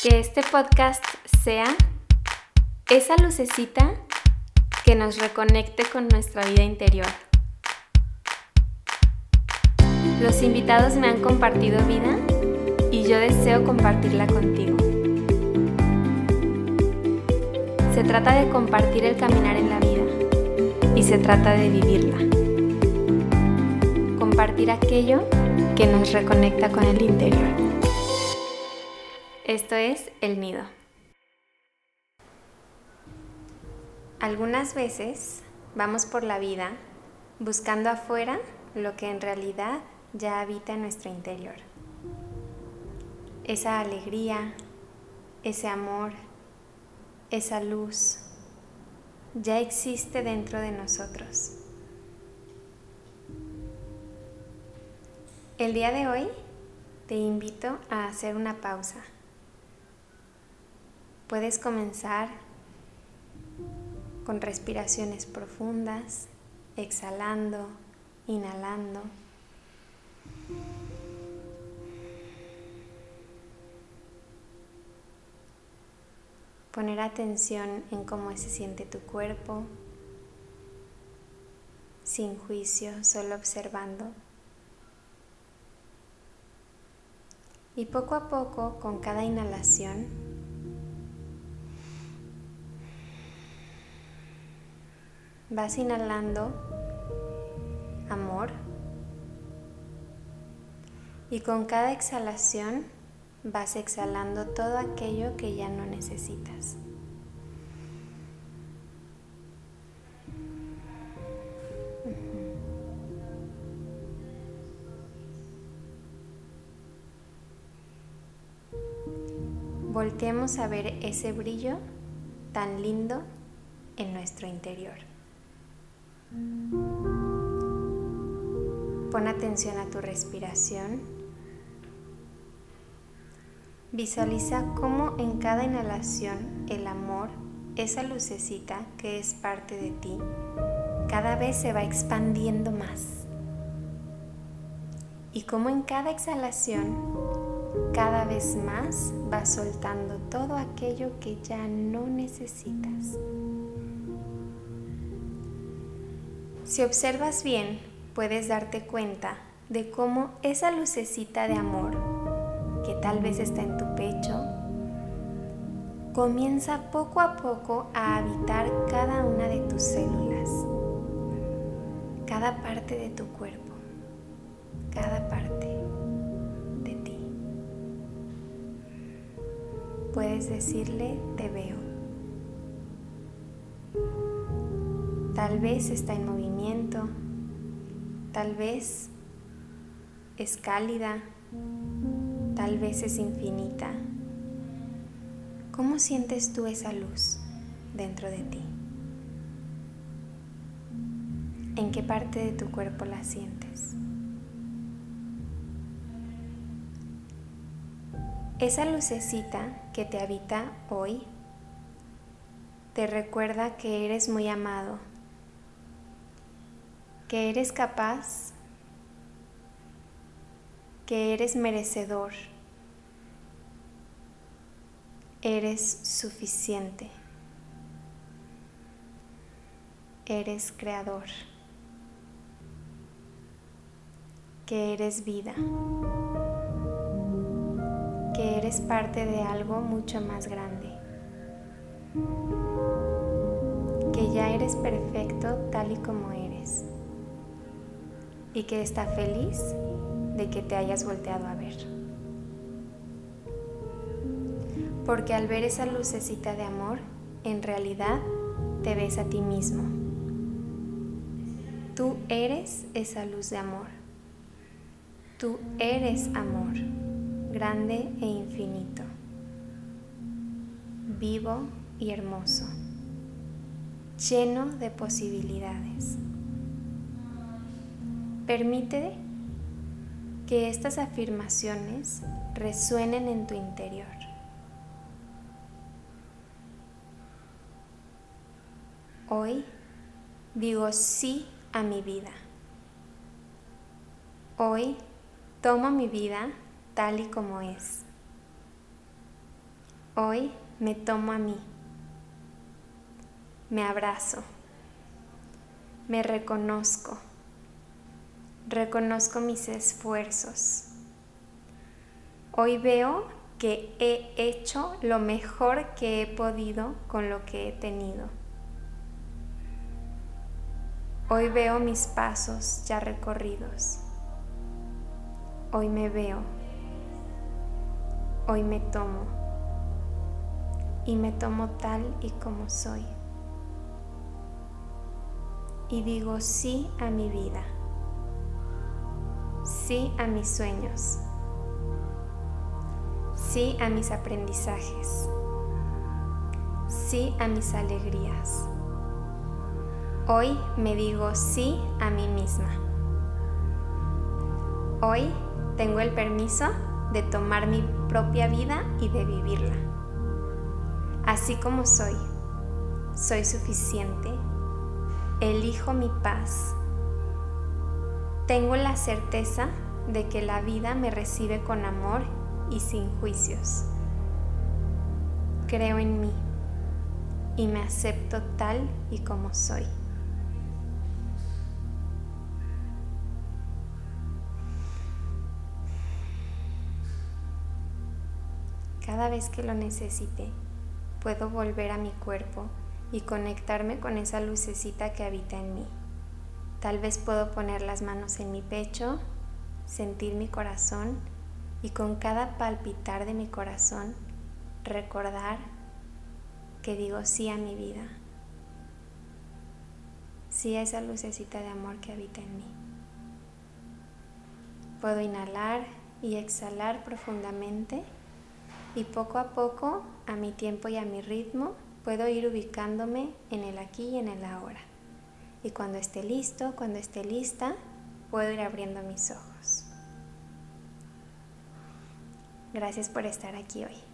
Que este podcast sea esa lucecita que nos reconecte con nuestra vida interior. Los invitados me han compartido vida y yo deseo compartirla contigo. Se trata de compartir el caminar en la vida y se trata de vivirla. Compartir aquello que nos reconecta con el interior. Esto es el nido. Algunas veces vamos por la vida buscando afuera lo que en realidad ya habita en nuestro interior. Esa alegría, ese amor, esa luz ya existe dentro de nosotros. El día de hoy te invito a hacer una pausa. Puedes comenzar con respiraciones profundas, exhalando, inhalando. Poner atención en cómo se siente tu cuerpo, sin juicio, solo observando. Y poco a poco, con cada inhalación, vas inhalando amor y con cada exhalación vas exhalando todo aquello que ya no necesitas. Volteemos a ver ese brillo tan lindo en nuestro interior. Pon atención a tu respiración. Visualiza cómo en cada inhalación el amor, esa lucecita que es parte de ti, cada vez se va expandiendo más. Y cómo en cada exhalación cada vez más vas soltando todo aquello que ya no necesitas. Si observas bien, puedes darte cuenta de cómo esa lucecita de amor que tal vez está en tu pecho comienza poco a poco a habitar cada una de tus células, cada parte de tu cuerpo, cada parte. puedes decirle te veo. Tal vez está en movimiento, tal vez es cálida, tal vez es infinita. ¿Cómo sientes tú esa luz dentro de ti? ¿En qué parte de tu cuerpo la sientes? Esa lucecita que te habita hoy te recuerda que eres muy amado, que eres capaz, que eres merecedor, eres suficiente, eres creador, que eres vida que eres parte de algo mucho más grande, que ya eres perfecto tal y como eres y que está feliz de que te hayas volteado a ver. Porque al ver esa lucecita de amor, en realidad te ves a ti mismo. Tú eres esa luz de amor. Tú eres amor grande e infinito, vivo y hermoso, lleno de posibilidades. Permite que estas afirmaciones resuenen en tu interior. Hoy digo sí a mi vida. Hoy tomo mi vida tal y como es. Hoy me tomo a mí. Me abrazo. Me reconozco. Reconozco mis esfuerzos. Hoy veo que he hecho lo mejor que he podido con lo que he tenido. Hoy veo mis pasos ya recorridos. Hoy me veo. Hoy me tomo. Y me tomo tal y como soy. Y digo sí a mi vida. Sí a mis sueños. Sí a mis aprendizajes. Sí a mis alegrías. Hoy me digo sí a mí misma. Hoy tengo el permiso de tomar mi propia vida y de vivirla. Así como soy, soy suficiente, elijo mi paz. Tengo la certeza de que la vida me recibe con amor y sin juicios. Creo en mí y me acepto tal y como soy. Cada vez que lo necesite, puedo volver a mi cuerpo y conectarme con esa lucecita que habita en mí. Tal vez puedo poner las manos en mi pecho, sentir mi corazón y con cada palpitar de mi corazón recordar que digo sí a mi vida, sí a esa lucecita de amor que habita en mí. Puedo inhalar y exhalar profundamente y poco a poco, a mi tiempo y a mi ritmo, puedo ir ubicándome en el aquí y en el ahora. Y cuando esté listo, cuando esté lista, puedo ir abriendo mis ojos. Gracias por estar aquí hoy.